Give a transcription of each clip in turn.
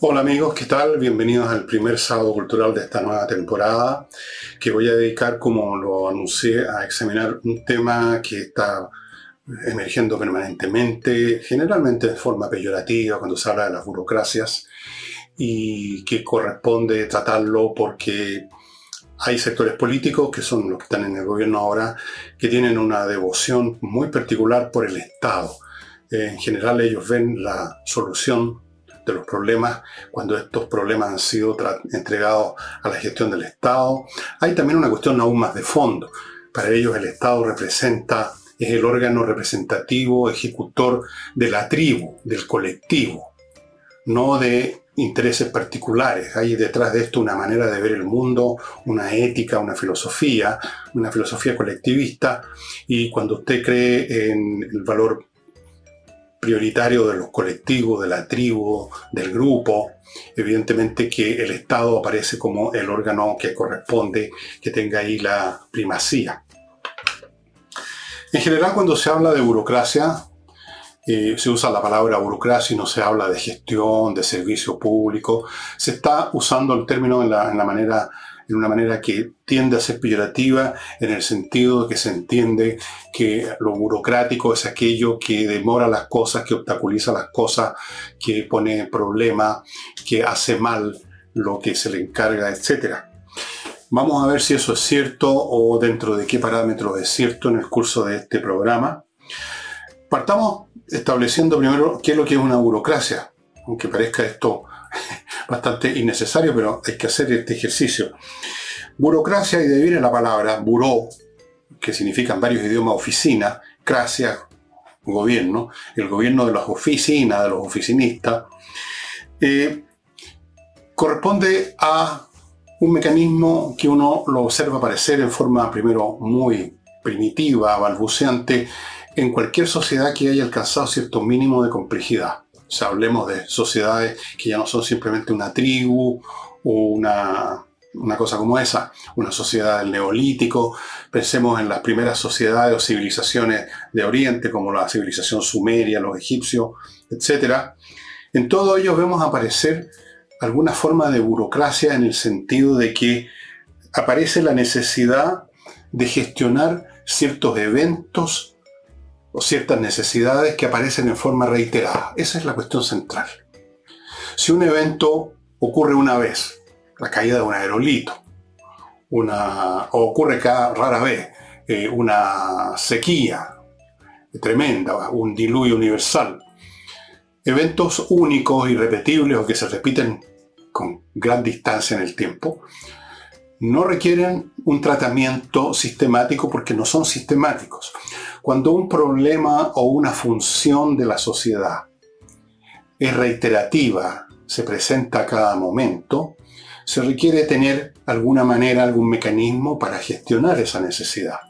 Hola amigos, ¿qué tal? Bienvenidos al primer sábado cultural de esta nueva temporada que voy a dedicar, como lo anuncié, a examinar un tema que está emergiendo permanentemente, generalmente de forma peyorativa cuando se habla de las burocracias y que corresponde tratarlo porque hay sectores políticos que son los que están en el gobierno ahora que tienen una devoción muy particular por el Estado. En general ellos ven la solución los problemas cuando estos problemas han sido entregados a la gestión del Estado. Hay también una cuestión aún más de fondo. Para ellos el Estado representa, es el órgano representativo, ejecutor de la tribu, del colectivo, no de intereses particulares. Hay detrás de esto una manera de ver el mundo, una ética, una filosofía, una filosofía colectivista. Y cuando usted cree en el valor prioritario de los colectivos, de la tribu, del grupo. Evidentemente que el Estado aparece como el órgano que corresponde, que tenga ahí la primacía. En general, cuando se habla de burocracia, eh, se usa la palabra burocracia y no se habla de gestión, de servicio público. Se está usando el término en la, en la manera de una manera que tiende a ser peyorativa en el sentido de que se entiende que lo burocrático es aquello que demora las cosas, que obstaculiza las cosas, que pone problemas, que hace mal lo que se le encarga, etc. Vamos a ver si eso es cierto o dentro de qué parámetros es cierto en el curso de este programa. Partamos estableciendo primero qué es lo que es una burocracia, aunque parezca esto bastante innecesario, pero hay que hacer este ejercicio. Burocracia, y de la palabra buró, que significa en varios idiomas oficina, cracia, gobierno, el gobierno de las oficinas, de los oficinistas, eh, corresponde a un mecanismo que uno lo observa aparecer en forma primero muy primitiva, balbuceante, en cualquier sociedad que haya alcanzado cierto mínimo de complejidad. O hablemos de sociedades que ya no son simplemente una tribu o una, una cosa como esa, una sociedad del neolítico. Pensemos en las primeras sociedades o civilizaciones de Oriente, como la civilización sumeria, los egipcios, etc. En todo ello vemos aparecer alguna forma de burocracia en el sentido de que aparece la necesidad de gestionar ciertos eventos o ciertas necesidades que aparecen en forma reiterada. Esa es la cuestión central. Si un evento ocurre una vez, la caída de un aerolito, una, o ocurre cada rara vez, eh, una sequía tremenda, un diluvio universal, eventos únicos, irrepetibles o que se repiten con gran distancia en el tiempo, no requieren un tratamiento sistemático porque no son sistemáticos. Cuando un problema o una función de la sociedad es reiterativa, se presenta a cada momento, se requiere tener alguna manera, algún mecanismo para gestionar esa necesidad.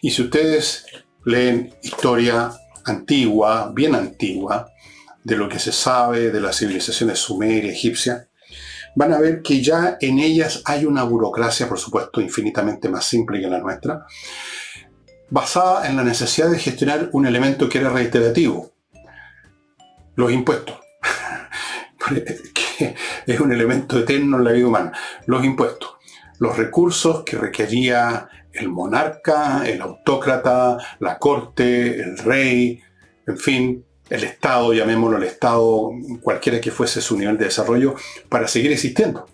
Y si ustedes leen historia antigua, bien antigua, de lo que se sabe de las civilizaciones sumeria, egipcia, van a ver que ya en ellas hay una burocracia, por supuesto, infinitamente más simple que la nuestra, basada en la necesidad de gestionar un elemento que era reiterativo, los impuestos, que es un elemento eterno en la vida humana, los impuestos, los recursos que requería el monarca, el autócrata, la corte, el rey, en fin, el Estado, llamémoslo el Estado, cualquiera que fuese su nivel de desarrollo, para seguir existiendo.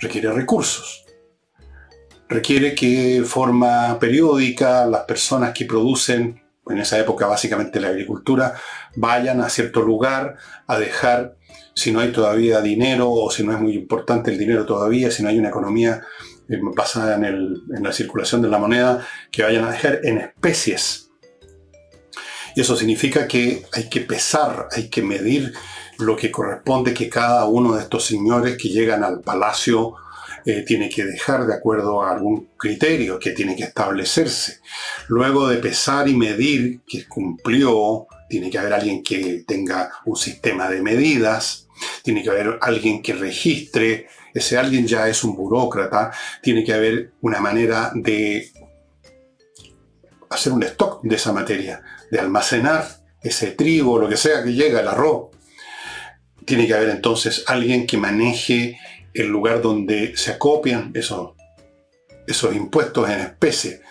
Requiere recursos requiere que forma periódica las personas que producen, en esa época básicamente la agricultura, vayan a cierto lugar a dejar, si no hay todavía dinero o si no es muy importante el dinero todavía, si no hay una economía eh, basada en, en la circulación de la moneda, que vayan a dejar en especies. Y eso significa que hay que pesar, hay que medir lo que corresponde que cada uno de estos señores que llegan al palacio eh, tiene que dejar de acuerdo a algún criterio que tiene que establecerse. Luego de pesar y medir que cumplió, tiene que haber alguien que tenga un sistema de medidas, tiene que haber alguien que registre, ese alguien ya es un burócrata, tiene que haber una manera de hacer un stock de esa materia, de almacenar ese trigo, lo que sea que llega, el arroz. tiene que haber entonces alguien que maneje el lugar donde se acopian esos, esos impuestos en especie.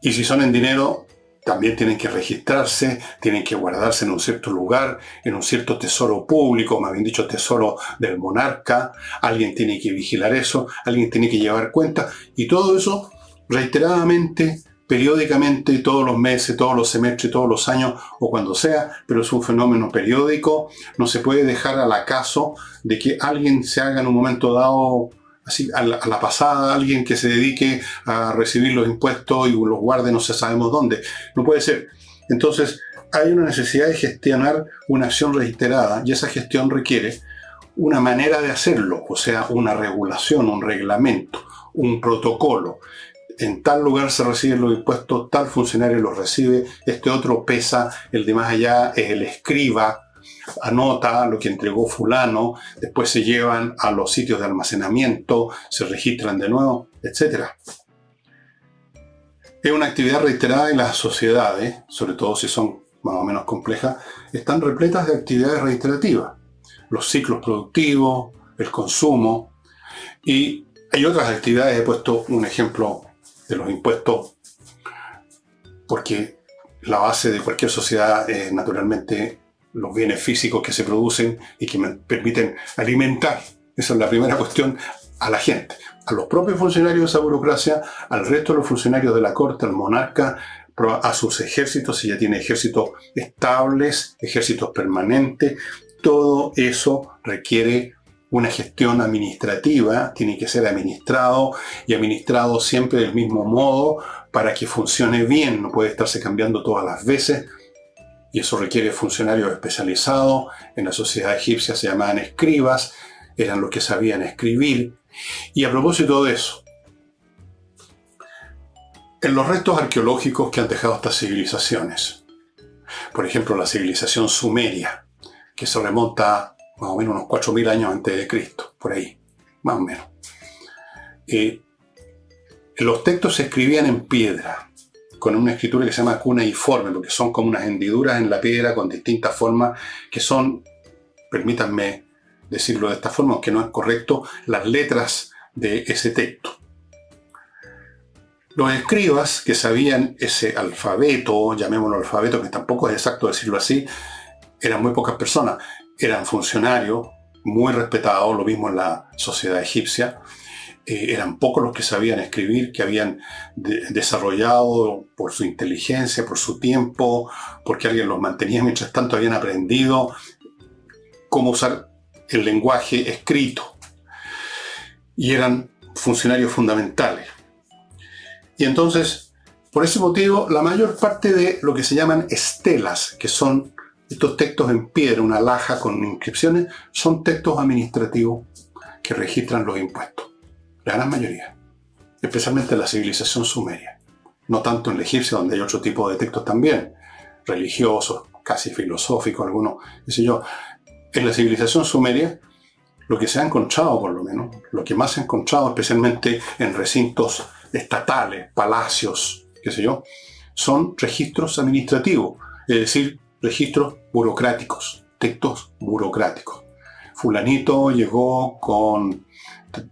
Y si son en dinero, también tienen que registrarse, tienen que guardarse en un cierto lugar, en un cierto tesoro público, más bien dicho, tesoro del monarca. Alguien tiene que vigilar eso, alguien tiene que llevar cuenta. Y todo eso, reiteradamente, periódicamente, todos los meses, todos los semestres, todos los años o cuando sea, pero es un fenómeno periódico. No se puede dejar al acaso de que alguien se haga en un momento dado así a la, pasada alguien que se dedique a recibir los impuestos y los guarde no sé sabemos dónde. No puede ser. Entonces, hay una necesidad de gestionar una acción reiterada y esa gestión requiere una manera de hacerlo, o sea, una regulación, un reglamento, un protocolo. En tal lugar se reciben los impuestos, tal funcionario los recibe, este otro pesa, el de más allá es el escriba, anota lo que entregó fulano, después se llevan a los sitios de almacenamiento, se registran de nuevo, etc. Es una actividad reiterada y las sociedades, sobre todo si son más o menos complejas, están repletas de actividades reiterativas. Los ciclos productivos, el consumo y hay otras actividades, he puesto un ejemplo los impuestos, porque la base de cualquier sociedad es naturalmente los bienes físicos que se producen y que permiten alimentar. Esa es la primera cuestión a la gente, a los propios funcionarios de esa burocracia, al resto de los funcionarios de la corte, al monarca, a sus ejércitos, si ya tiene ejércitos estables, ejércitos permanentes, todo eso requiere una gestión administrativa, tiene que ser administrado y administrado siempre del mismo modo para que funcione bien, no puede estarse cambiando todas las veces, y eso requiere funcionarios especializados. En la sociedad egipcia se llamaban escribas, eran los que sabían escribir. Y a propósito de eso, en los restos arqueológicos que han dejado estas civilizaciones, por ejemplo la civilización sumeria, que se remonta más o menos unos 4.000 años antes de Cristo, por ahí, más o menos. Eh, los textos se escribían en piedra, con una escritura que se llama cuneiforme, porque son como unas hendiduras en la piedra con distintas formas que son, permítanme decirlo de esta forma, aunque no es correcto, las letras de ese texto. Los escribas que sabían ese alfabeto, llamémoslo alfabeto, que tampoco es exacto decirlo así, eran muy pocas personas, eran funcionarios muy respetados, lo mismo en la sociedad egipcia, eh, eran pocos los que sabían escribir, que habían desarrollado por su inteligencia, por su tiempo, porque alguien los mantenía, mientras tanto habían aprendido cómo usar el lenguaje escrito. Y eran funcionarios fundamentales. Y entonces, por ese motivo, la mayor parte de lo que se llaman estelas, que son estos textos en piedra, una laja con inscripciones, son textos administrativos que registran los impuestos la gran mayoría, especialmente en la civilización sumeria, no tanto en la egipcia, donde hay otro tipo de textos también, religiosos, casi filosóficos, algunos, qué sé yo. En la civilización sumeria, lo que se ha encontrado, por lo menos, lo que más se ha encontrado, especialmente en recintos estatales, palacios, qué sé yo, son registros administrativos, es decir, registros burocráticos, textos burocráticos. Fulanito llegó con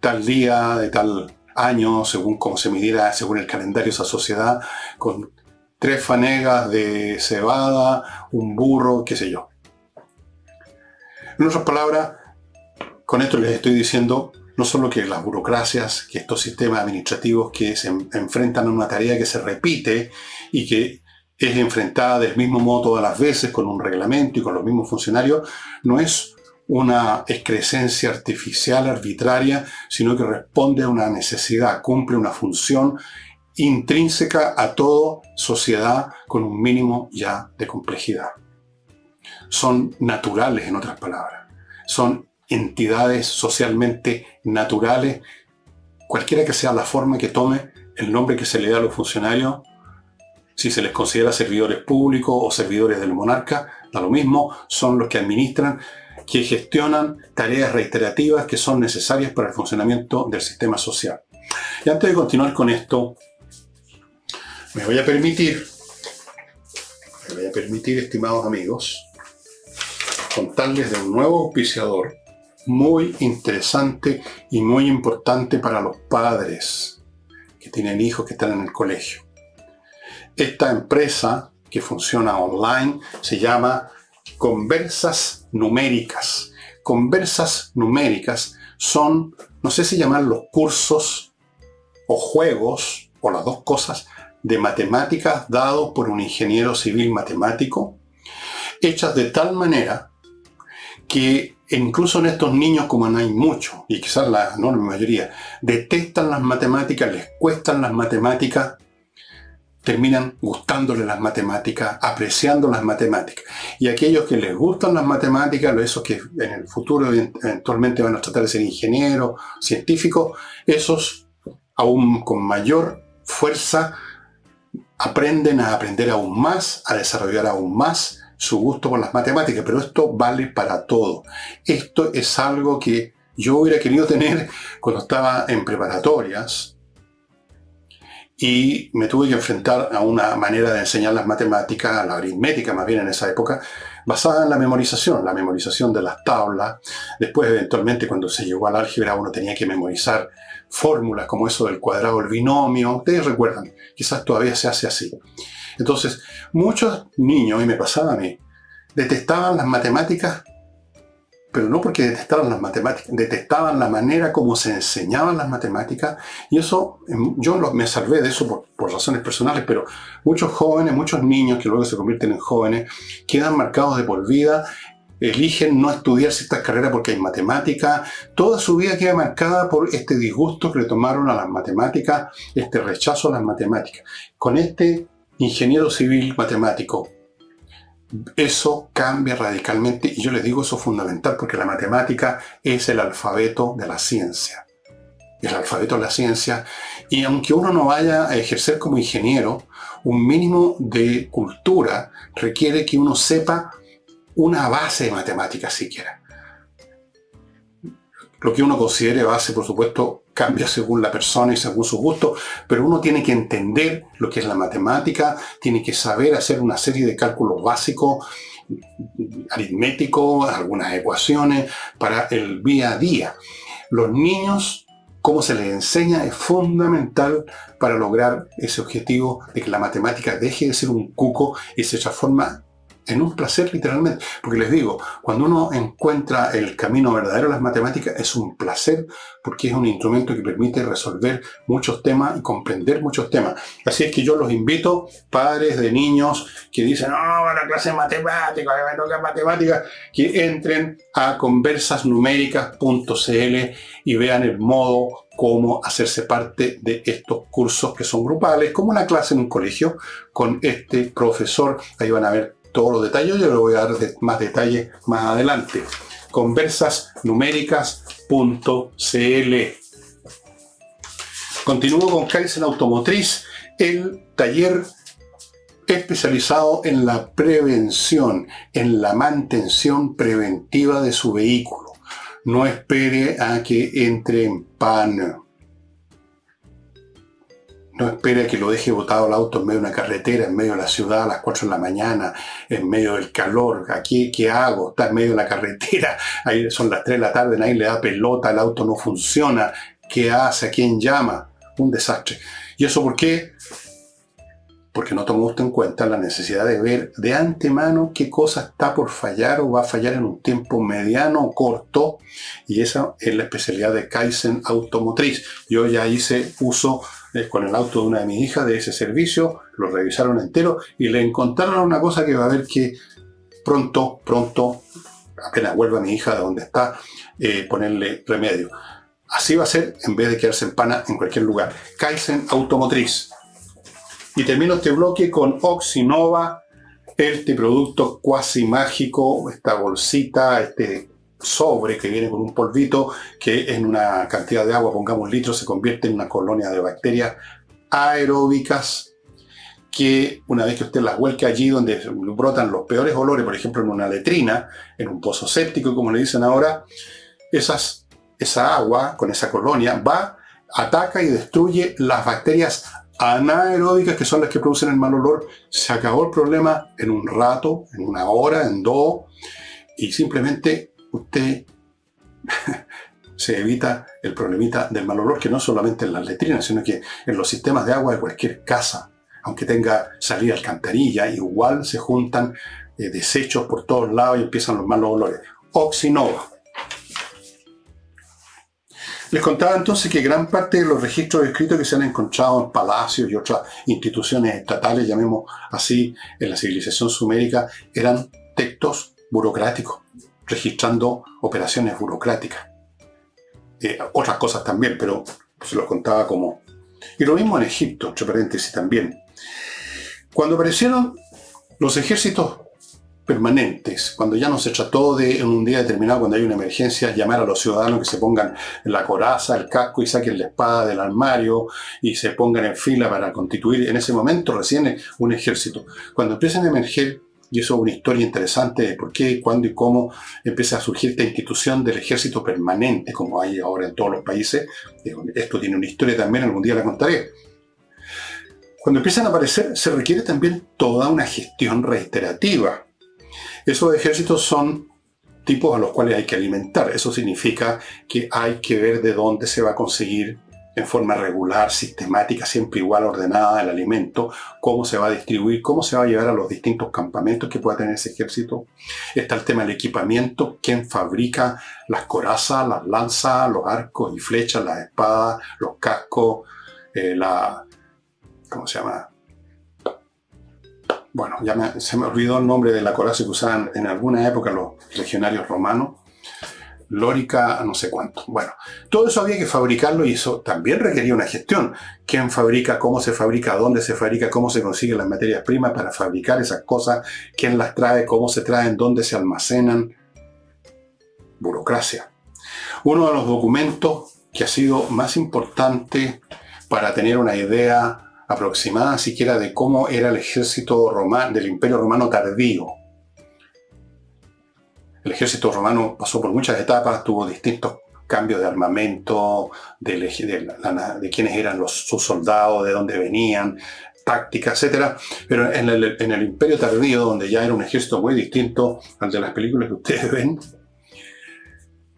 tal día, de tal año, según cómo se midiera, según el calendario de esa sociedad, con tres fanegas de cebada, un burro, qué sé yo. En otras palabras, con esto les estoy diciendo no solo que las burocracias, que estos sistemas administrativos que se enfrentan a una tarea que se repite y que es enfrentada del mismo modo todas las veces con un reglamento y con los mismos funcionarios, no es una excrescencia artificial, arbitraria, sino que responde a una necesidad, cumple una función intrínseca a toda sociedad con un mínimo ya de complejidad. Son naturales, en otras palabras. Son entidades socialmente naturales, cualquiera que sea la forma que tome el nombre que se le da a los funcionarios, si se les considera servidores públicos o servidores del monarca, da lo mismo, son los que administran que gestionan tareas reiterativas que son necesarias para el funcionamiento del sistema social. Y antes de continuar con esto, me voy a permitir, me voy a permitir, estimados amigos, contarles de un nuevo auspiciador muy interesante y muy importante para los padres que tienen hijos que están en el colegio. Esta empresa que funciona online se llama Conversas Numéricas. Conversas Numéricas son, no sé si llamar los cursos o juegos o las dos cosas de matemáticas dados por un ingeniero civil matemático, hechas de tal manera que incluso en estos niños, como no hay mucho, y quizás la enorme mayoría, detestan las matemáticas, les cuestan las matemáticas, terminan gustándole las matemáticas, apreciando las matemáticas. Y aquellos que les gustan las matemáticas, esos que en el futuro eventualmente van a tratar de ser ingenieros, científicos, esos aún con mayor fuerza aprenden a aprender aún más, a desarrollar aún más su gusto por las matemáticas, pero esto vale para todo. Esto es algo que yo hubiera querido tener cuando estaba en preparatorias y me tuve que enfrentar a una manera de enseñar las matemáticas, a la aritmética más bien en esa época, basada en la memorización, la memorización de las tablas. Después, eventualmente, cuando se llegó al álgebra, uno tenía que memorizar fórmulas como eso del cuadrado del binomio. Ustedes recuerdan, quizás todavía se hace así. Entonces, muchos niños, y me pasaba a mí, detestaban las matemáticas, pero no porque detestaban las matemáticas, detestaban la manera como se enseñaban las matemáticas, y eso, em, yo me salvé de eso por, por, razones personales, pero muchos jóvenes, muchos niños que luego se convierten en jóvenes, quedan marcados de por vida eligen no estudiar ciertas carreras porque hay matemática. Toda su vida queda marcada por este disgusto que le tomaron a las matemáticas, este rechazo a las matemáticas. Con este ingeniero civil matemático, eso cambia radicalmente y yo les digo eso es fundamental porque la matemática es el alfabeto de la ciencia. El alfabeto de la ciencia y aunque uno no vaya a ejercer como ingeniero, un mínimo de cultura requiere que uno sepa una base de matemáticas siquiera. Lo que uno considere base, por supuesto, cambia según la persona y según su gusto, pero uno tiene que entender lo que es la matemática, tiene que saber hacer una serie de cálculos básicos, aritméticos, algunas ecuaciones para el día a día. Los niños, cómo se les enseña, es fundamental para lograr ese objetivo de que la matemática deje de ser un cuco y se transforma en un placer literalmente. Porque les digo, cuando uno encuentra el camino verdadero a las matemáticas, es un placer porque es un instrumento que permite resolver muchos temas y comprender muchos temas. Así es que yo los invito, padres de niños que dicen, no, la clase de matemáticas, me toca matemáticas, que entren a conversasnuméricas.cl y vean el modo cómo hacerse parte de estos cursos que son grupales, como una clase en un colegio con este profesor. Ahí van a ver todos los detalles, yo le voy a dar más detalles más adelante. Conversasnuméricas.cl Continúo con Kaizen Automotriz, el taller especializado en la prevención, en la mantención preventiva de su vehículo. No espere a que entre en pan no espere que lo deje botado el auto en medio de una carretera, en medio de la ciudad a las 4 de la mañana, en medio del calor. Aquí, ¿qué hago? Está en medio de la carretera, ahí son las 3 de la tarde, nadie le da pelota, el auto no funciona. ¿Qué hace? ¿A quién llama? Un desastre. ¿Y eso por qué? Porque no tomó usted en cuenta la necesidad de ver de antemano qué cosa está por fallar o va a fallar en un tiempo mediano o corto. Y esa es la especialidad de Kaizen Automotriz. Yo ya hice uso con el auto de una de mis hijas de ese servicio, lo revisaron entero y le encontraron una cosa que va a ver que pronto, pronto, apenas vuelva mi hija de donde está, eh, ponerle remedio. Así va a ser en vez de quedarse en pana en cualquier lugar. Kaizen Automotriz. Y termino este bloque con Oxinova, este producto cuasi mágico, esta bolsita, este sobre que viene con un polvito que en una cantidad de agua, pongamos litros, se convierte en una colonia de bacterias aeróbicas que una vez que usted las vuelque allí donde brotan los peores olores, por ejemplo en una letrina, en un pozo séptico, como le dicen ahora, esas, esa agua con esa colonia va, ataca y destruye las bacterias anaeróbicas que son las que producen el mal olor. Se acabó el problema en un rato, en una hora, en dos y simplemente usted se evita el problemita del mal olor, que no solamente en las letrinas, sino que en los sistemas de agua de cualquier casa, aunque tenga salida alcantarilla, igual se juntan eh, desechos por todos lados y empiezan los malos olores. Oxinova. Les contaba entonces que gran parte de los registros escritos que se han encontrado en palacios y otras instituciones estatales, llamemos así, en la civilización sumérica, eran textos burocráticos, registrando operaciones burocráticas. Eh, otras cosas también, pero se los contaba como... Y lo mismo en Egipto, entre paréntesis también. Cuando aparecieron los ejércitos permanentes, cuando ya no se trató de en un día determinado, cuando hay una emergencia, llamar a los ciudadanos que se pongan la coraza, el casco y saquen la espada del armario y se pongan en fila para constituir en ese momento recién un ejército. Cuando empiezan a emerger y eso es una historia interesante de por qué, cuándo y cómo empieza a surgir esta institución del ejército permanente, como hay ahora en todos los países. Esto tiene una historia también, algún día la contaré. Cuando empiezan a aparecer, se requiere también toda una gestión reiterativa. Esos ejércitos son tipos a los cuales hay que alimentar. Eso significa que hay que ver de dónde se va a conseguir en forma regular, sistemática, siempre igual ordenada el alimento, cómo se va a distribuir, cómo se va a llevar a los distintos campamentos que pueda tener ese ejército. Está el tema del equipamiento, quién fabrica las corazas, las lanzas, los arcos y flechas, las espadas, los cascos, eh, la... ¿cómo se llama? Bueno, ya se me olvidó el nombre de la coraza que usaban en alguna época los legionarios romanos lórica, no sé cuánto. Bueno, todo eso había que fabricarlo y eso también requería una gestión. ¿Quién fabrica? ¿Cómo se fabrica? ¿Dónde se fabrica? ¿Cómo se consiguen las materias primas para fabricar esas cosas? ¿Quién las trae? ¿Cómo se traen? ¿Dónde se almacenan? Burocracia. Uno de los documentos que ha sido más importante para tener una idea aproximada siquiera de cómo era el ejército romano, del imperio romano tardío, el ejército romano pasó por muchas etapas, tuvo distintos cambios de armamento, de, de, quiénes eran los, sus soldados, de dónde venían, táctica, etc. Pero en el, en el imperio tardío, donde ya era un ejército muy distinto al de las películas que ustedes ven,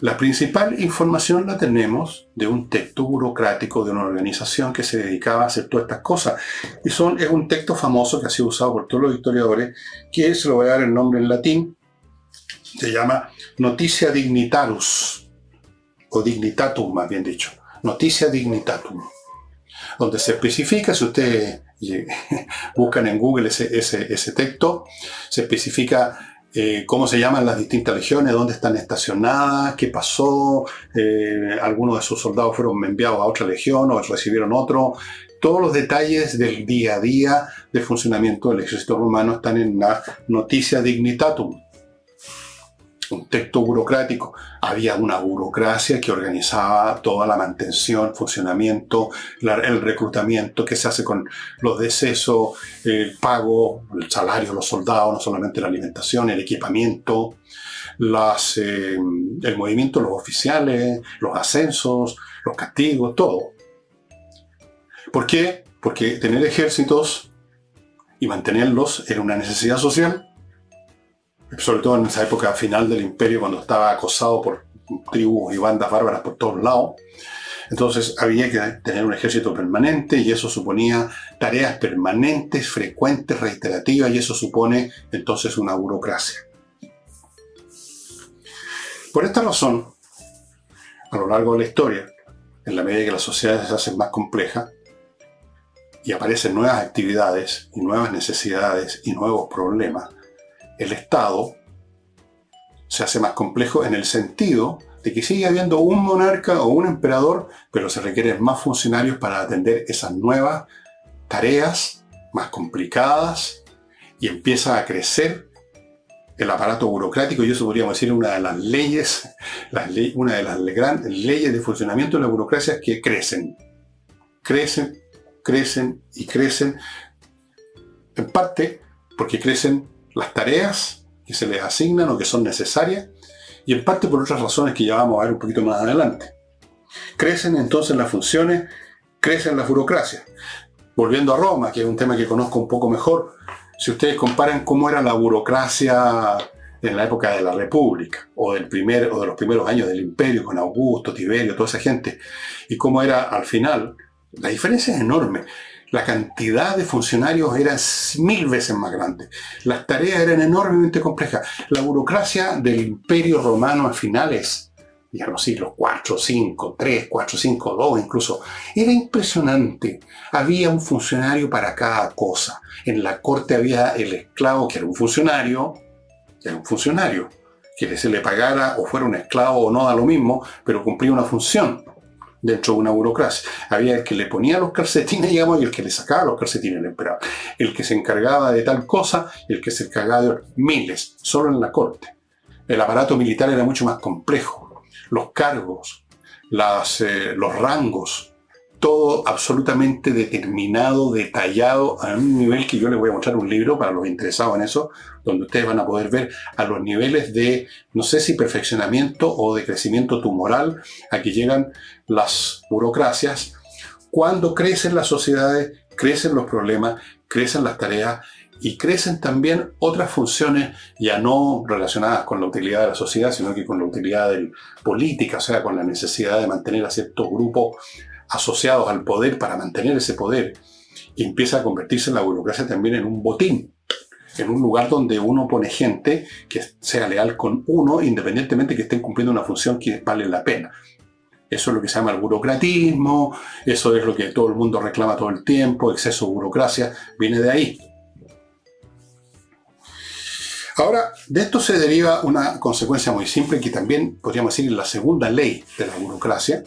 la principal información la tenemos de un texto burocrático de una organización que se dedicaba a hacer todas estas cosas. Y son, es un texto famoso que ha sido usado por todos los historiadores, que se lo voy a dar el nombre en latín, se llama Noticia Dignitarus, o Dignitatum más bien dicho, Noticia Dignitatum, donde se especifica, si ustedes buscan en Google ese, texto, se especifica eh, cómo se llaman las distintas legiones, dónde están estacionadas, qué pasó, eh, algunos de sus soldados fueron enviados a otra legión o recibieron otro. Todos los detalles del día a día de funcionamiento del ejército romano están en la noticia dignitatum un texto burocrático. Había una burocracia que organizaba toda la mantención, funcionamiento, el reclutamiento que se hace con los decesos, el pago, el salario de los soldados, no solamente la alimentación, el equipamiento, eh, el movimiento de los oficiales, los ascensos, los castigos, todo. ¿Por qué? Porque tener ejércitos y mantenerlos era una necesidad social sobre todo en esa época final del imperio, cuando estaba acosado por tribus y bandas bárbaras por todos lados. Entonces había que tener un ejército permanente y eso suponía tareas permanentes, frecuentes, reiterativas y eso supone entonces una burocracia. Por esta razón, a lo largo de la historia, en la medida que las sociedades se hacen más complejas y aparecen nuevas actividades y nuevas necesidades y nuevos problemas, el Estado se hace más complejo en el sentido de que sigue habiendo un monarca o un emperador, pero se requieren más funcionarios para atender esas nuevas tareas más complicadas y empieza a crecer el aparato burocrático. Y eso podríamos decir una de las leyes, una de las grandes leyes de funcionamiento de la burocracia que crecen, crecen, crecen y crecen, en parte porque crecen las tareas que se les asignan o que son necesarias, y en parte por otras razones que ya vamos a ver un poquito más adelante. Crecen entonces las funciones, crecen las burocracias. Volviendo a Roma, que es un tema que conozco un poco mejor, si ustedes comparan cómo era la burocracia en la época de la República o, del primer, o de los primeros años del Imperio con Augusto, Tiberio, toda esa gente, y cómo era al final, la diferencia es enorme. La cantidad de funcionarios era mil veces más grande. Las tareas eran enormemente complejas. La burocracia del Imperio Romano a finales, ya los siglos 4, 5, 3, 4, 5, 2 incluso, era impresionante. Había un funcionario para cada cosa. En la corte había el esclavo que era un funcionario, era un funcionario, que se le pagara o fuera un esclavo o no da lo mismo, pero cumplía una función dentro de una burocracia. Había el que le ponía los calcetines, digamos, y el que le sacaba los calcetines al emperador. El que se encargaba de tal cosa el que se encargaba de miles, solo en la corte. El aparato militar era mucho más complejo. Los cargos, eh, los rangos, todo absolutamente determinado, detallado, a un nivel que yo les voy a mostrar un libro para los interesados en eso, donde ustedes van a poder ver a los niveles de, no sé si perfeccionamiento o de crecimiento tumoral a que llegan las burocracias. Cuando crecen las sociedades, crecen los problemas, crecen las tareas y crecen también otras funciones ya no relacionadas con la utilidad de la sociedad, sino que con la utilidad del política, o sea, con la necesidad de mantener a ciertos grupos asociados al poder para mantener ese poder, y empieza a convertirse en la burocracia también en un botín, en un lugar donde uno pone gente que sea leal con uno, independientemente que estén cumpliendo una función que vale la pena. Eso es lo que se llama el burocratismo, eso es lo que todo el mundo reclama todo el tiempo, exceso de burocracia, viene de ahí. Ahora, de esto se deriva una consecuencia muy simple que también podríamos decir la segunda ley de la burocracia,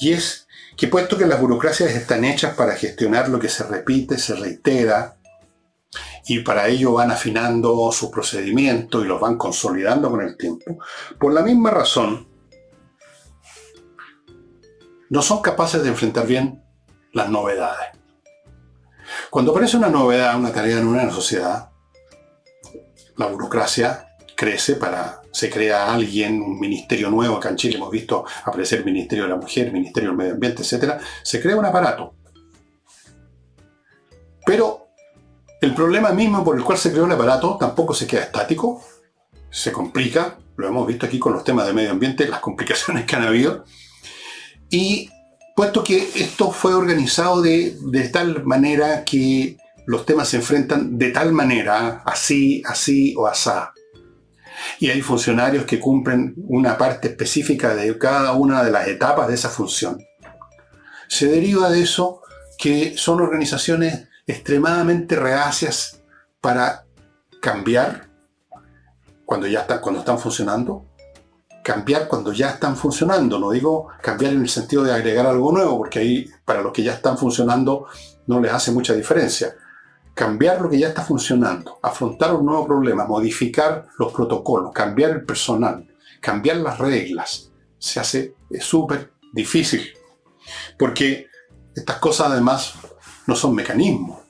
y es que puesto que las burocracias están hechas para gestionar lo que se repite, se reitera, y para ello van afinando sus procedimientos y los van consolidando con el tiempo, por la misma razón, no son capaces de enfrentar bien las novedades. Cuando aparece una novedad, una tarea en una sociedad, la burocracia crece para se crea alguien, un ministerio nuevo, acá en Chile hemos visto aparecer el Ministerio de la Mujer, Ministerio del Medio Ambiente, etc. Se crea un aparato. Pero el problema mismo por el cual se creó el aparato tampoco se queda estático, se complica, lo hemos visto aquí con los temas de medio ambiente, las complicaciones que han habido, y puesto que esto fue organizado de, de tal manera que los temas se enfrentan de tal manera, así, así o asá, y hay funcionarios que cumplen una parte específica de cada una de las etapas de esa función. Se deriva de eso que son organizaciones extremadamente reacias para cambiar cuando ya están, cuando están funcionando, cambiar cuando ya están funcionando. No digo cambiar en el sentido de agregar algo nuevo, porque ahí para los que ya están funcionando no les hace mucha diferencia cambiar lo que ya está funcionando, afrontar un nuevo problema, modificar los protocolos, cambiar el personal, cambiar las reglas, se hace súper difícil. Porque estas cosas además no son mecanismos,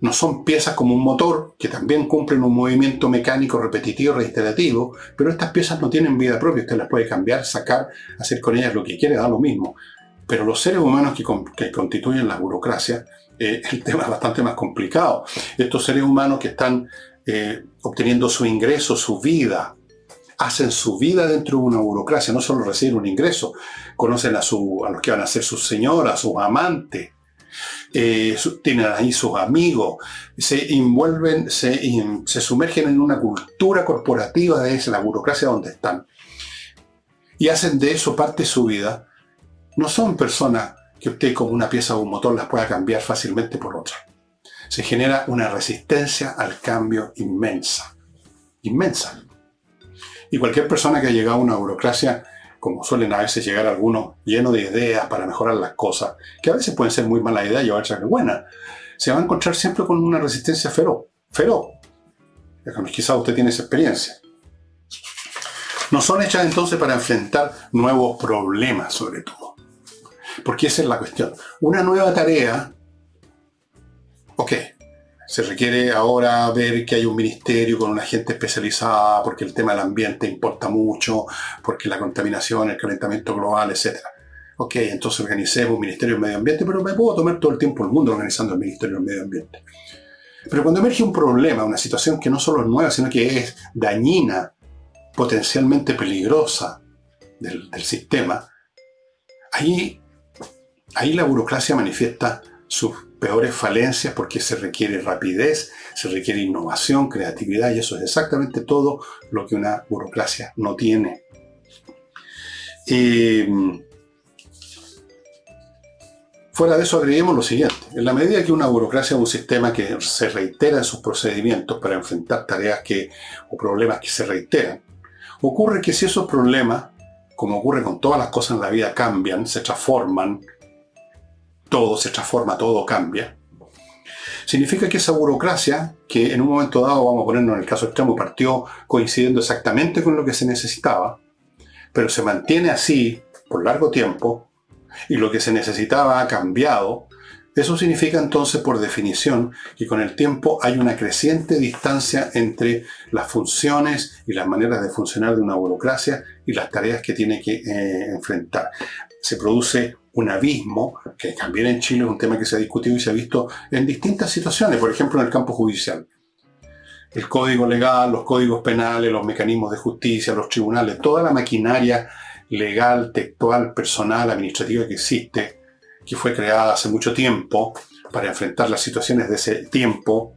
no son piezas como un motor que también cumplen un movimiento mecánico repetitivo, reiterativo, pero estas piezas no tienen vida propia, usted las puede cambiar, sacar, hacer con ellas lo que quiere, da lo mismo. Pero los seres humanos que, que constituyen la burocracia eh, el tema es bastante más complicado. Estos seres humanos que están eh, obteniendo su ingreso, su vida, hacen su vida dentro de una burocracia, no solo reciben un ingreso, conocen a, su, a los que van a ser sus señoras, sus amantes, eh, tienen ahí sus amigos, se envuelven, se, se, sumergen en una cultura corporativa de la burocracia donde están. Y hacen de eso parte de su vida. No son personas que usted como una pieza o un motor las pueda cambiar fácilmente por otra. Se genera una resistencia al cambio inmensa. Inmensa. Y cualquier persona que ha llegado a una burocracia, como suelen a veces llegar algunos llenos de ideas para mejorar las cosas, que a veces pueden ser muy mala idea y otras que buena, se va a encontrar siempre con una resistencia feroz. Feroz. Quizás usted tiene esa experiencia. No son hechas entonces para enfrentar nuevos problemas, sobre todo. Porque esa es la cuestión. Una nueva tarea, ok, se requiere ahora ver que hay un ministerio con una gente especializada, porque el tema del ambiente importa mucho, porque la contaminación, el calentamiento global, etc. Ok, entonces organicemos un Ministerio del Medio Ambiente, pero me puedo tomar todo el tiempo el mundo organizando el Ministerio del Medio Ambiente. Pero cuando emerge un problema, una situación que no solo es nueva, sino que es dañina, potencialmente peligrosa del, sistema, ahí, ahí la burocracia manifiesta sus peores falencias porque se requiere rapidez, se requiere innovación, creatividad y eso es exactamente todo lo que una burocracia no tiene. Y, fuera de eso agreguemos lo siguiente. En la medida que una burocracia es un sistema que se reitera en sus procedimientos para enfrentar tareas que, o problemas que se reiteran, ocurre que si esos problemas, como ocurre con todas las cosas en la vida, cambian, se transforman, todo se transforma, todo cambia, significa que esa burocracia, que en un momento dado, vamos a ponernos en el caso extremo, partió coincidiendo exactamente con lo que se necesitaba, pero se mantiene así por largo tiempo, y lo que se necesitaba ha cambiado, eso significa entonces, por definición, que con el tiempo hay una creciente distancia entre las funciones y las maneras de funcionar de una burocracia y las tareas que tiene que eh, enfrentar. Se produce un abismo, que también en Chile es un tema que se ha discutido y se ha visto en distintas situaciones, por ejemplo en el campo judicial. El código legal, los códigos penales, los mecanismos de justicia, los tribunales, toda la maquinaria legal, textual, personal, administrativa que existe, que fue creada hace mucho tiempo para enfrentar las situaciones de ese tiempo,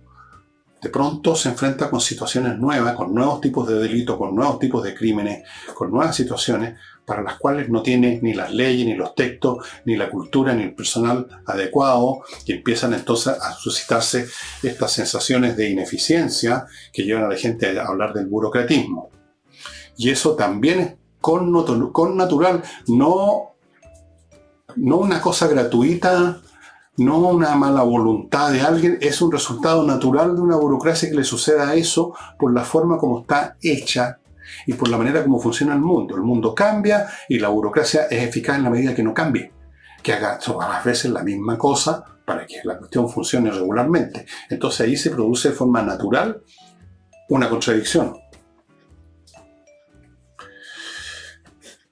de pronto se enfrenta con situaciones nuevas, con nuevos tipos de delitos, con nuevos tipos de crímenes, con nuevas situaciones para las cuales no tiene ni las leyes, ni los textos, ni la cultura, ni el personal adecuado, y empiezan entonces a suscitarse estas sensaciones de ineficiencia que llevan a la gente a hablar del burocratismo. Y eso también es con, natural, no, no una cosa gratuita, no una mala voluntad de alguien, es un resultado natural de una burocracia que le suceda eso por la forma como está hecha y por la manera como funciona el mundo. El mundo cambia y la burocracia es eficaz en la medida que no cambie, que haga todas las veces la misma cosa para que la cuestión funcione regularmente. Entonces ahí se produce de forma natural una contradicción.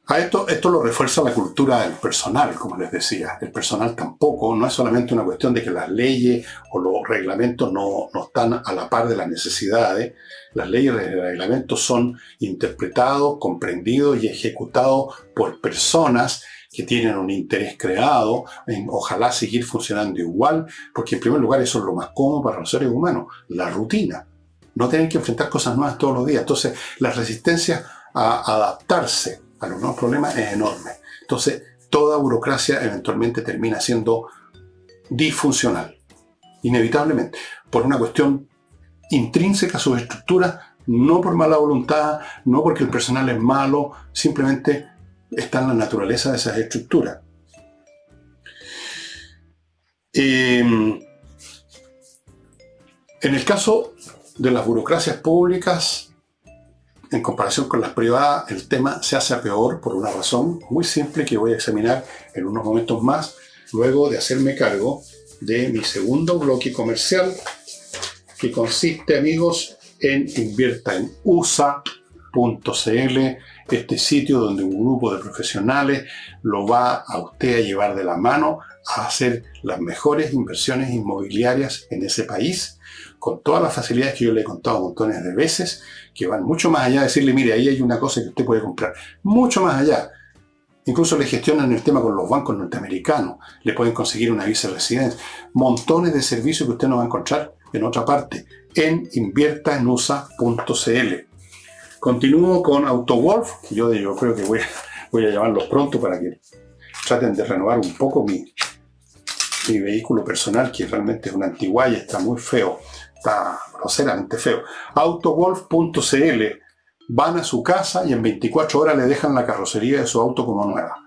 A esto, esto lo refuerza la cultura del personal, como les decía. El personal tampoco, no es solamente una cuestión de que las leyes o los reglamentos no, no están a la par de las necesidades. Las leyes y los reglamentos son interpretados, comprendidos y ejecutados por personas que tienen un interés creado en ojalá seguir funcionando igual, porque en primer lugar eso es lo más cómodo para los seres humanos, la rutina. No tienen que enfrentar cosas nuevas todos los días. Entonces, la resistencia a adaptarse a los nuevos problemas es enorme. Entonces, toda burocracia eventualmente termina siendo disfuncional, inevitablemente, por una cuestión intrínseca a sus estructuras, no por mala voluntad, no porque el personal es malo, simplemente está en la naturaleza de esas estructuras. Em, en el caso de las burocracias públicas, en comparación con las privadas, el tema se hace peor por una razón muy simple que voy a examinar en unos momentos más, luego de hacerme cargo de mi segundo bloque comercial, que consiste, amigos, en invierta en USA.cl, este sitio donde un grupo de profesionales lo va a usted a llevar de la mano a hacer las mejores inversiones inmobiliarias en ese país, con todas las facilidades que yo le he contado montones de veces, que van mucho más allá de decirle, mire, ahí hay una cosa que usted puede comprar, mucho más allá. Incluso le gestionan el tema con los bancos norteamericanos, le pueden conseguir una visa de residencia, montones de servicios que usted no va a encontrar en otra parte, en inviertaenusa.cl. Continúo con AutoWolf, que yo, yo creo que voy a, voy a llamarlos pronto para que traten de renovar un poco mi, mi vehículo personal, que realmente es una antiguaya, está muy feo está groseramente feo. Autowolf.cl van a su casa y en 24 horas le dejan la carrocería de su auto como nueva.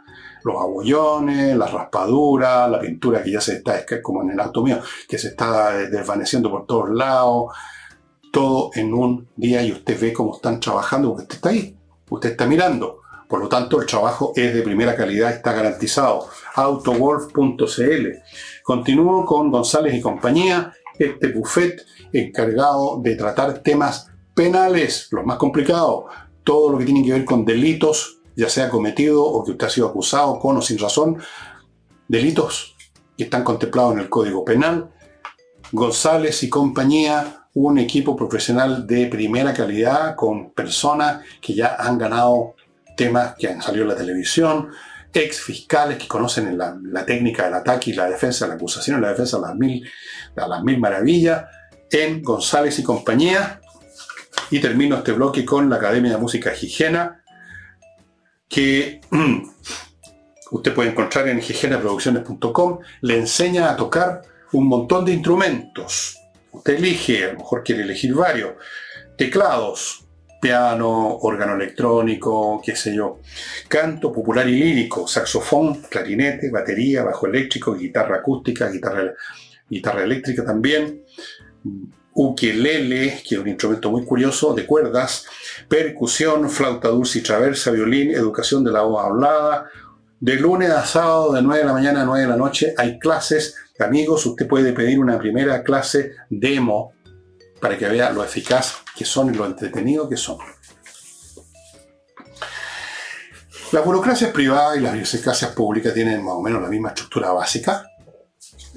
Los abollones, las raspaduras, la pintura que ya se está, como en el auto mío, que se está desvaneciendo por todos lados. Todo en un día y usted ve cómo están trabajando porque usted está ahí, usted está mirando. Por lo tanto, el trabajo es de primera calidad, está garantizado. Autowolf.cl. Continúo con González y compañía, este buffet encargado de tratar temas penales, los más complicados, todo lo que tiene que ver con delitos, ya sea cometido o que usted ha sido acusado con o sin razón, delitos que están contemplados en el Código Penal, González y compañía, un equipo profesional de primera calidad con personas que ya han ganado temas que han salido en la televisión, ex fiscales que conocen la, técnica del ataque y la defensa, la acusación y la defensa a las mil, a las mil maravillas, en González y compañía. Y termino este bloque con la Academia de Música Higiena, que usted puede encontrar en higienaproducciones.com, le enseña a tocar un montón de instrumentos. Usted elige, a lo mejor quiere elegir varios, teclados, piano, órgano electrónico, qué sé yo, canto popular y lírico, saxofón, clarinete, batería, bajo eléctrico, guitarra acústica, guitarra, guitarra eléctrica también, ukelele, que es un instrumento muy curioso, de cuerdas, percusión, flauta dulce y traversa, violín, educación de la voz hablada. De lunes a sábado, de 9 de la mañana a 9 de la noche, hay clases. Amigos, usted puede pedir una primera clase demo para que vea lo eficaz que son y lo entretenido que son. Las burocracias privadas y las burocracias públicas tienen más o menos la misma estructura básica.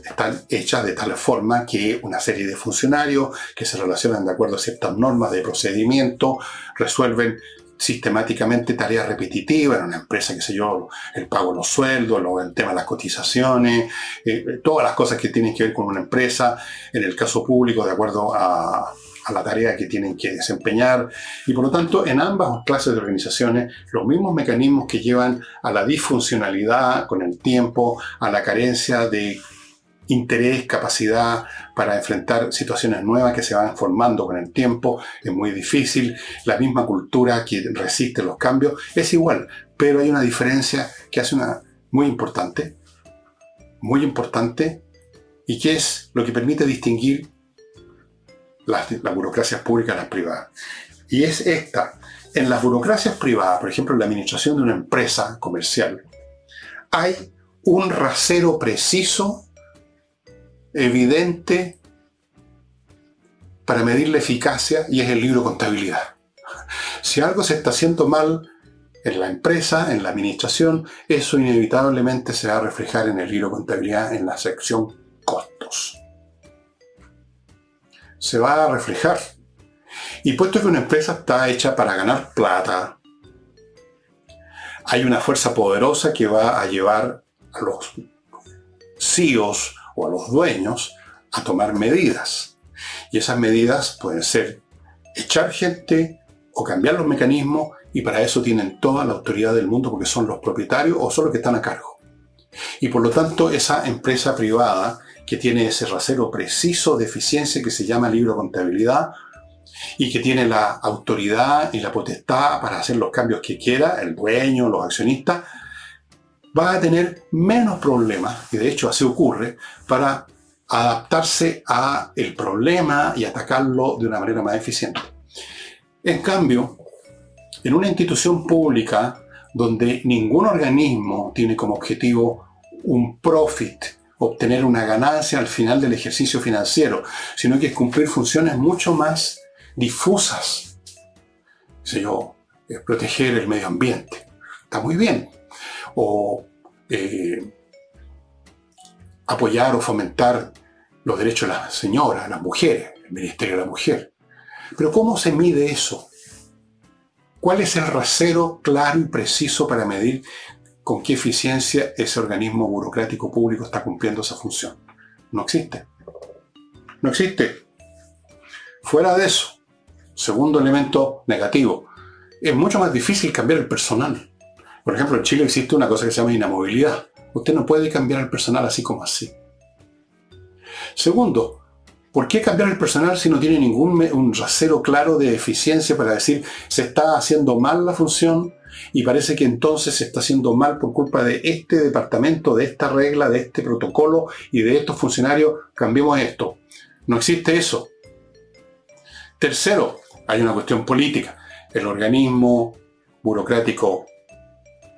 Están hechas de tal forma que una serie de funcionarios que se relacionan de acuerdo a ciertas normas de procedimiento resuelven sistemáticamente tareas repetitivas en una empresa, qué sé yo, el pago de los sueldos, el tema de las cotizaciones, eh, todas las cosas que tienen que ver con una empresa, en el caso público, de acuerdo a, a la tarea que tienen que desempeñar. Y por lo tanto, en ambas clases de organizaciones, los mismos mecanismos que llevan a la disfuncionalidad con el tiempo, a la carencia de interés, capacidad para enfrentar situaciones nuevas que se van formando con el tiempo, es muy difícil. La misma cultura que resiste los cambios es igual, pero hay una diferencia que hace una muy importante, muy importante, y que es lo que permite distinguir las, burocracias públicas de las privadas. Y es esta. En las burocracias privadas, por ejemplo, en la administración de una empresa comercial, hay un rasero preciso evidente para medir la eficacia y es el libro contabilidad. Si algo se está haciendo mal en la empresa, en la administración, eso inevitablemente se va a reflejar en el libro contabilidad en la sección costos. Se va a reflejar. Y puesto que una empresa está hecha para ganar plata, hay una fuerza poderosa que va a llevar a los CEOs a los dueños a tomar medidas. Y esas medidas pueden ser echar gente o cambiar los mecanismos y para eso tienen toda la autoridad del mundo porque son los propietarios o son los que están a cargo. Y por lo tanto esa empresa privada que tiene ese rasero preciso de eficiencia que se llama libro contabilidad y que tiene la autoridad y la potestad para hacer los cambios que quiera, el dueño, los accionistas, va a tener menos problemas, y de hecho así ocurre, para adaptarse a el problema y atacarlo de una manera más eficiente. En cambio, en una institución pública donde ningún organismo tiene como objetivo un profit, obtener una ganancia al final del ejercicio financiero, sino que es cumplir funciones mucho más difusas. Si yo, es proteger el medio ambiente. Está muy bien, o eh, apoyar o fomentar los derechos de las señoras, las mujeres, el Ministerio de la Mujer. Pero ¿cómo se mide eso? ¿Cuál es el rasero claro y preciso para medir con qué eficiencia ese organismo burocrático público está cumpliendo esa función? No existe. No existe. Fuera de eso, segundo elemento negativo, es mucho más difícil cambiar el personal. Por ejemplo, en Chile existe una cosa que se llama inamovilidad. Usted no puede cambiar el personal así como así. Segundo, ¿por qué cambiar el personal si no tiene ningún rasero claro de eficiencia para decir se está haciendo mal la función y parece que entonces se está haciendo mal por culpa de este departamento, de esta regla, de este protocolo y de estos funcionarios? Cambiemos esto. No existe eso. Tercero, hay una cuestión política. El organismo burocrático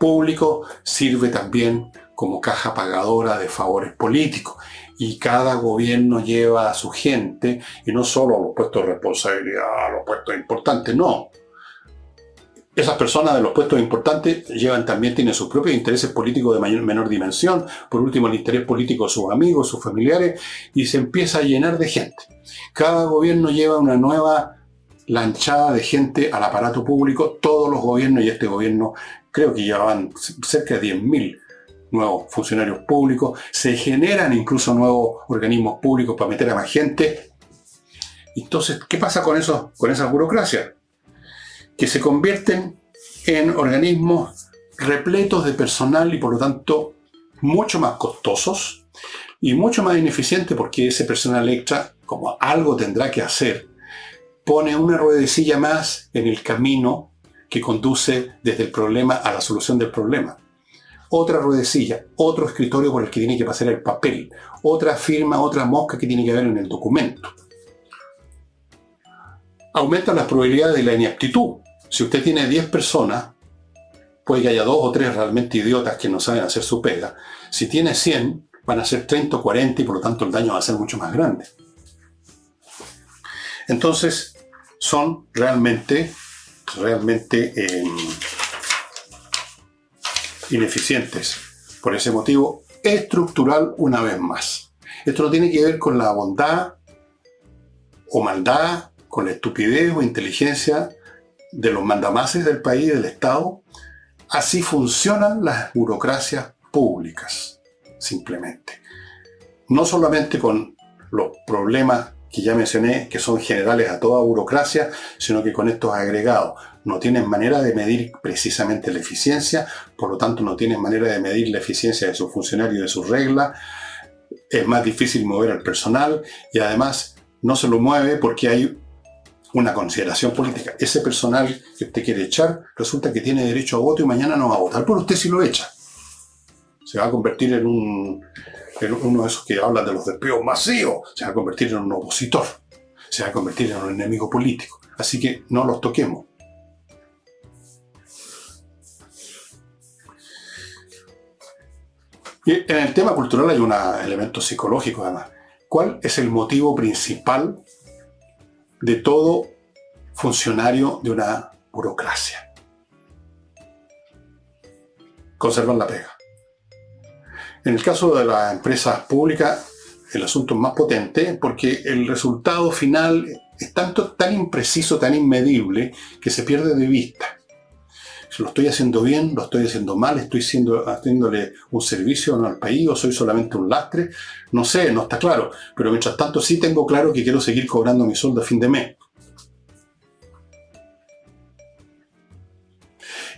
público sirve también como caja pagadora de favores políticos. Y cada gobierno lleva a su gente, y no solo a los puestos de responsabilidad, a los puestos importantes, no. esas personas de los puestos importantes llevan también, tienen sus propios intereses políticos de mayor, menor dimensión, por último el interés político de sus amigos, sus familiares, y se empieza a llenar de gente. Cada gobierno lleva una nueva lanchada de gente al aparato público, todos los gobiernos, y este gobierno creo que llevaban cerca de 10.000 nuevos funcionarios públicos, se generan incluso nuevos organismos públicos para meter a más gente. Entonces, ¿qué pasa con, eso, con esa burocracia? Que se convierten en organismos repletos de personal y por lo tanto mucho más costosos y mucho más ineficientes porque ese personal extra, como algo tendrá que hacer, pone una ruedecilla más en el camino que conduce desde el problema a la solución del problema otra ruedecilla, otro escritorio por el que tiene que pasar el papel, otra firma, otra mosca que tiene que ver en el documento. Aumenta las probabilidades de la ineptitud. Si usted tiene 10 personas, puede que haya dos o tres realmente idiotas que no saben hacer su pega. Si tiene 100, van a ser 30 o 40 y por lo tanto el daño va a ser mucho más grande. Entonces, son realmente, realmente... Eh, ineficientes. Por ese motivo, estructural una vez más. Esto no tiene que ver con la bondad o maldad, con la estupidez o inteligencia de los mandamases del país, del Estado. Así funcionan las burocracias públicas, simplemente. No solamente con los problemas que ya mencioné, que son generales a toda burocracia, sino que con estos agregados no tienen manera de medir precisamente la eficiencia, por lo tanto no tienen manera de medir la eficiencia de sus funcionarios y de sus reglas, es más difícil mover al personal y además no se lo mueve porque hay una consideración política. Ese personal que usted quiere echar resulta que tiene derecho a voto y mañana no va a votar por usted si lo echa. Se va a convertir en un uno de esos que hablan de los despidos masivos, se va a convertir en un opositor, se va a convertir en un enemigo político. Así que no los toquemos. Y en el tema cultural hay un elemento psicológico además. ¿Cuál es el motivo principal de todo funcionario de una burocracia? Conservan la pega. En el caso de las empresas públicas, el asunto es más potente porque el resultado final es tanto, tan impreciso, tan inmedible, que se pierde de vista. Si lo estoy haciendo bien, lo estoy haciendo mal, estoy siendo, haciéndole un servicio al país o soy solamente un lastre, no sé, no está claro. Pero mientras tanto sí tengo claro que quiero seguir cobrando mi sueldo a fin de mes.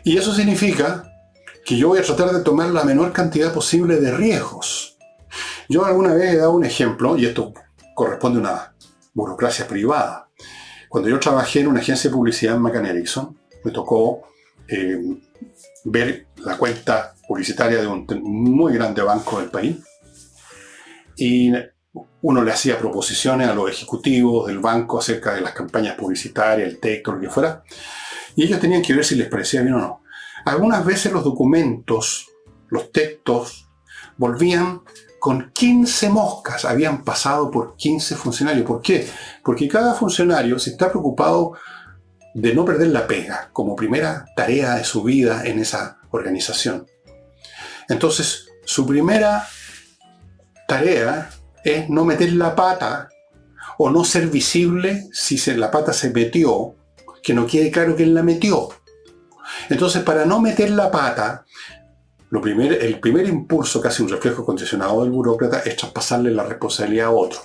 Y eso significa que yo voy a tratar de tomar la menor cantidad posible de riesgos. Yo alguna vez he dado un ejemplo, y esto corresponde a una burocracia privada. Cuando yo trabajé en una agencia de publicidad en McCann Erickson, me tocó eh, ver la cuenta publicitaria de un muy grande banco del país. Y uno le hacía proposiciones a los ejecutivos del banco acerca de las campañas publicitarias, el texto, lo que fuera. Y ellos tenían que ver si les parecía bien o no. Algunas veces los documentos, los textos, volvían con 15 moscas, habían pasado por 15 funcionarios. ¿Por qué? Porque cada funcionario se está preocupado de no perder la pega como primera tarea de su vida en esa organización. Entonces, su primera tarea es no meter la pata o no ser visible si la pata se metió, que no quede claro quién la metió. Entonces, para no meter la pata, lo el primer impulso hace un reflejo condicionado del burócrata es traspasarle la responsabilidad a otro.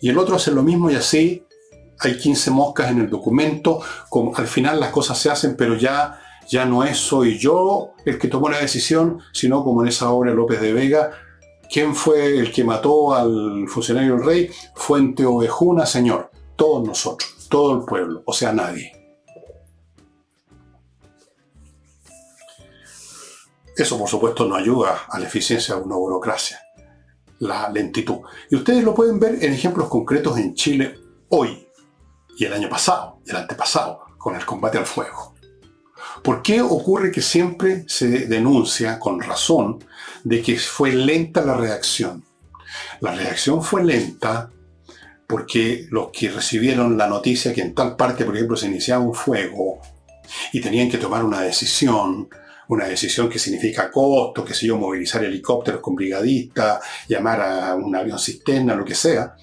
Y el otro hace lo mismo y así hay 15 moscas en el documento, al final las cosas se hacen, pero ya, ya no es soy yo el que tomó la decisión, sino como en esa obra López de Vega, ¿quién fue el que mató al funcionario del rey? Fuente Ovejuna, señor, todos nosotros, todo el pueblo, o sea, nadie. Eso, por supuesto, no ayuda a la eficiencia de una burocracia, la lentitud. Y ustedes lo pueden ver en ejemplos concretos en Chile hoy y el año pasado y el antepasado con el combate al fuego. ¿Por qué ocurre que siempre se denuncia con razón de que fue lenta la reacción? La reacción fue lenta porque los que recibieron la noticia que en tal parte, por ejemplo, se iniciaba un fuego y tenían que tomar una decisión, una decisión que significa costo, que sé yo, movilizar helicópteros con brigadistas, llamar a un avión cisterna, lo que sea.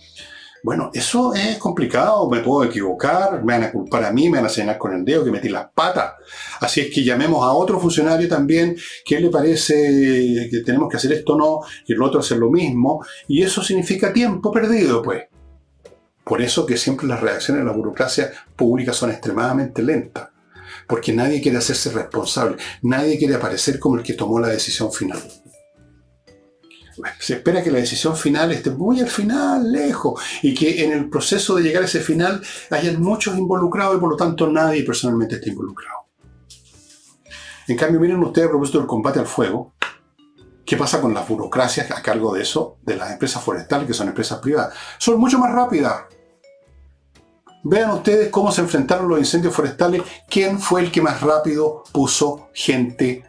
Bueno, eso es complicado, me puedo equivocar, me van a culpar a mí, me van a señalar con el dedo, que metí las patas. Así es que llamemos a otro funcionario también, que le parece que tenemos que hacer esto o no, y el otro hacer lo mismo, y eso significa tiempo perdido, pues. Por eso que siempre las reacciones de la burocracia pública son extremadamente lentas, porque nadie quiere hacerse responsable, nadie quiere aparecer como el que tomó la decisión final se espera que la decisión final esté muy al final, lejos, y que en el proceso de llegar a ese final hayan muchos involucrados y por lo tanto nadie personalmente esté involucrado. En cambio, miren ustedes a propósito del combate al fuego, ¿qué pasa con las burocracias a cargo de eso, de las empresas forestales, que son empresas privadas? Son mucho más rápidas. Vean ustedes cómo se enfrentaron los incendios forestales, quién fue el que más rápido puso gente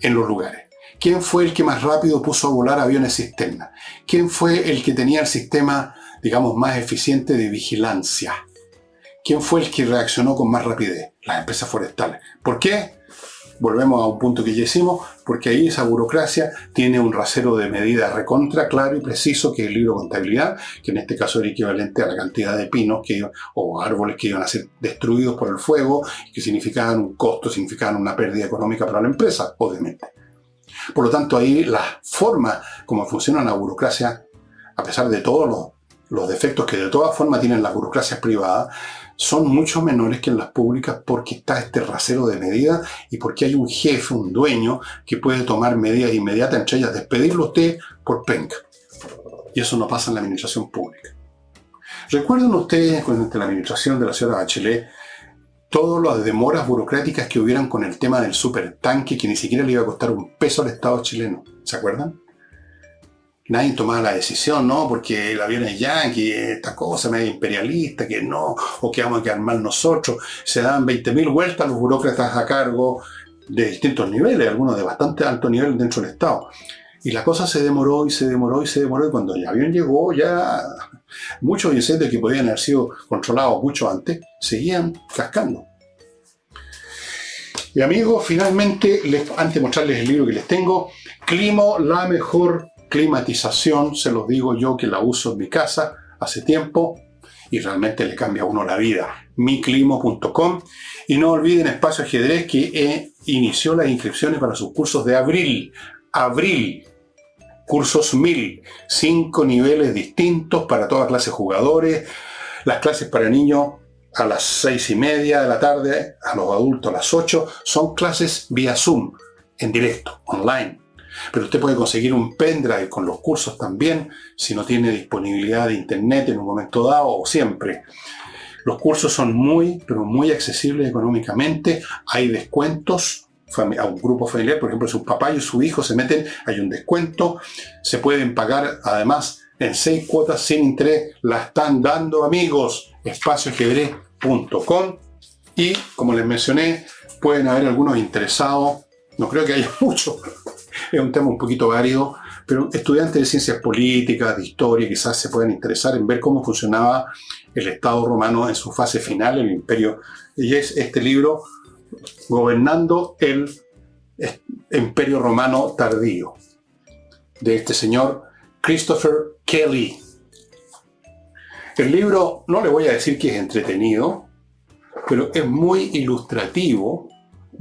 en los lugares. ¿Quién fue el que más rápido puso a volar aviones cisterna? ¿Quién fue el que tenía el sistema, digamos, más eficiente de vigilancia? ¿Quién fue el que reaccionó con más rapidez? Las empresas forestales. ¿Por qué? Volvemos a un punto que ya hicimos, porque ahí esa burocracia tiene un rasero de medidas recontra claro y preciso, que es el libro de contabilidad, que en este caso era equivalente a la cantidad de pinos que, o árboles que iban a ser destruidos por el fuego, que significaban un costo, significaban una pérdida económica para la empresa, obviamente. Por lo tanto, ahí la forma como funciona la burocracia, a pesar de todos los, defectos que de todas formas tienen las burocracias privadas, son mucho menores que en las públicas porque está este rasero de medidas y porque hay un jefe, un dueño, que puede tomar medidas inmediatas, entre ellas despedirlo usted por penca. Y eso no pasa en la administración pública. ¿Recuerdan ustedes durante la administración de la señora Bachelet todas las demoras burocráticas que hubieran con el tema del supertanque que ni siquiera le iba a costar un peso al Estado chileno. ¿Se acuerdan? Nadie tomaba la decisión, ¿no? Porque el avión es yankee, esta cosa medio imperialista, que no, o que vamos a quedar nosotros. Se daban 20.000 vueltas los burócratas a cargo de distintos niveles, algunos de bastante alto nivel dentro del Estado. Y la cosa se demoró y se demoró y se demoró y cuando el avión llegó ya muchos incendios que podían haber sido controlados mucho antes seguían cascando. Y amigos, finalmente, antes de mostrarles el libro que les tengo, Climo, la mejor climatización, se los digo yo que la uso en mi casa hace tiempo y realmente le cambia a uno la vida. miclimo.com y no olviden Espacio Ajedrez que inició las inscripciones para sus cursos de abril. Abril, cursos 1000, cinco niveles distintos para todas clases de jugadores, las clases para niños a las seis y media de la tarde, a los adultos a las 8, son clases vía Zoom, en directo, online. Pero usted puede conseguir un pendrive con los cursos también, si no tiene disponibilidad de internet en un momento dado o siempre. Los cursos son muy, pero muy accesibles económicamente. Hay descuentos a un grupo familiar, por ejemplo, su papá y su hijo se meten, hay un descuento, se pueden pagar además en seis cuotas sin interés, la están dando amigos, espacioajedrez.com y como les mencioné, pueden haber algunos interesados, no creo que haya muchos, es un tema un poquito válido, pero estudiantes de ciencias políticas, de historia, quizás se puedan interesar en ver cómo funcionaba el Estado romano en su fase final, el imperio, y es este libro, Gobernando el Imperio Romano Tardío, de este señor Christopher Kelly. El libro, no le voy a decir que es entretenido, pero es muy ilustrativo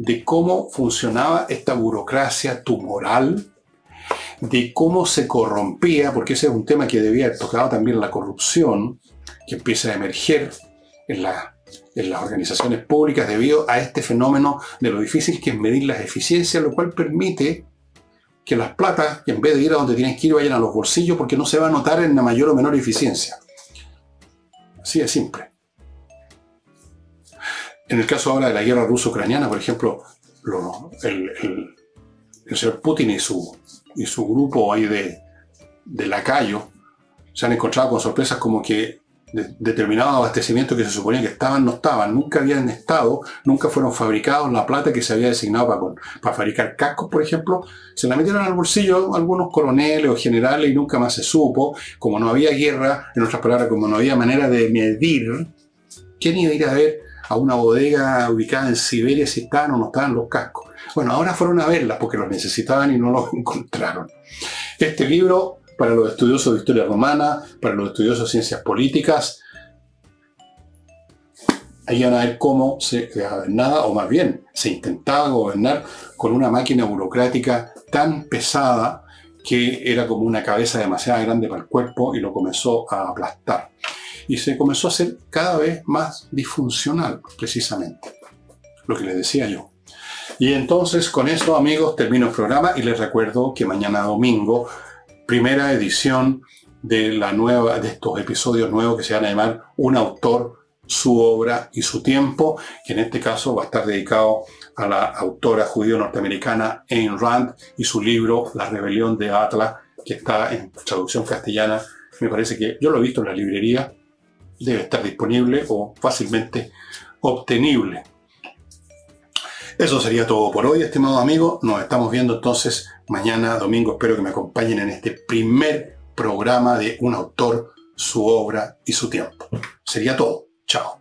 de cómo funcionaba esta burocracia tumoral, de cómo se corrompía, porque ese es un tema que debía haber tocado también la corrupción, que empieza a emerger en en las organizaciones públicas debido a este fenómeno de lo difícil que es medir las eficiencias, lo cual permite que las platas, en vez de ir a donde tienes que ir, vayan a los bolsillos porque no se va a notar en la mayor o menor eficiencia. Así de simple. En el caso ahora de la guerra ruso-ucraniana, por ejemplo, el, señor Putin y su, y su grupo ahí de, de lacayo se han encontrado con sorpresas como que determinados abastecimientos que se suponía que estaban, no estaban, nunca habían estado, nunca fueron fabricados, la plata que se había designado para, para fabricar cascos, por ejemplo, se la metieron al bolsillo algunos coroneles o generales y nunca más se supo, como no había guerra, en otras palabras, como no había manera de medir, ¿quién iba a ir a ver a una bodega ubicada en Siberia si estaban o no estaban los cascos. Bueno, ahora fueron a verlas porque los necesitaban y no los encontraron. Este libro, para los estudiosos de historia romana, para los estudiosos de ciencias políticas, ahí van a ver cómo se gobernaba, o más bien, se intentaba gobernar con una máquina burocrática tan pesada que era como una cabeza demasiado grande para el cuerpo y lo comenzó a aplastar. Y se comenzó a hacer cada vez más disfuncional, precisamente. Lo que les decía yo. Y entonces con eso, amigos, termino el programa y les recuerdo que mañana domingo, primera edición de la nueva, de estos episodios nuevos que se van a llamar Un autor, su obra y su tiempo, que en este caso va a estar dedicado a la autora judío-norteamericana Ayn Rand y su libro La rebelión de Atlas, que está en traducción castellana. Me parece que yo lo he visto en la librería, debe estar disponible o fácilmente obtenible. Eso sería todo por hoy, estimado amigo. Nos estamos viendo entonces mañana domingo. Espero que me acompañen en este primer programa de un autor, su obra y su tiempo. Sería todo. Chao.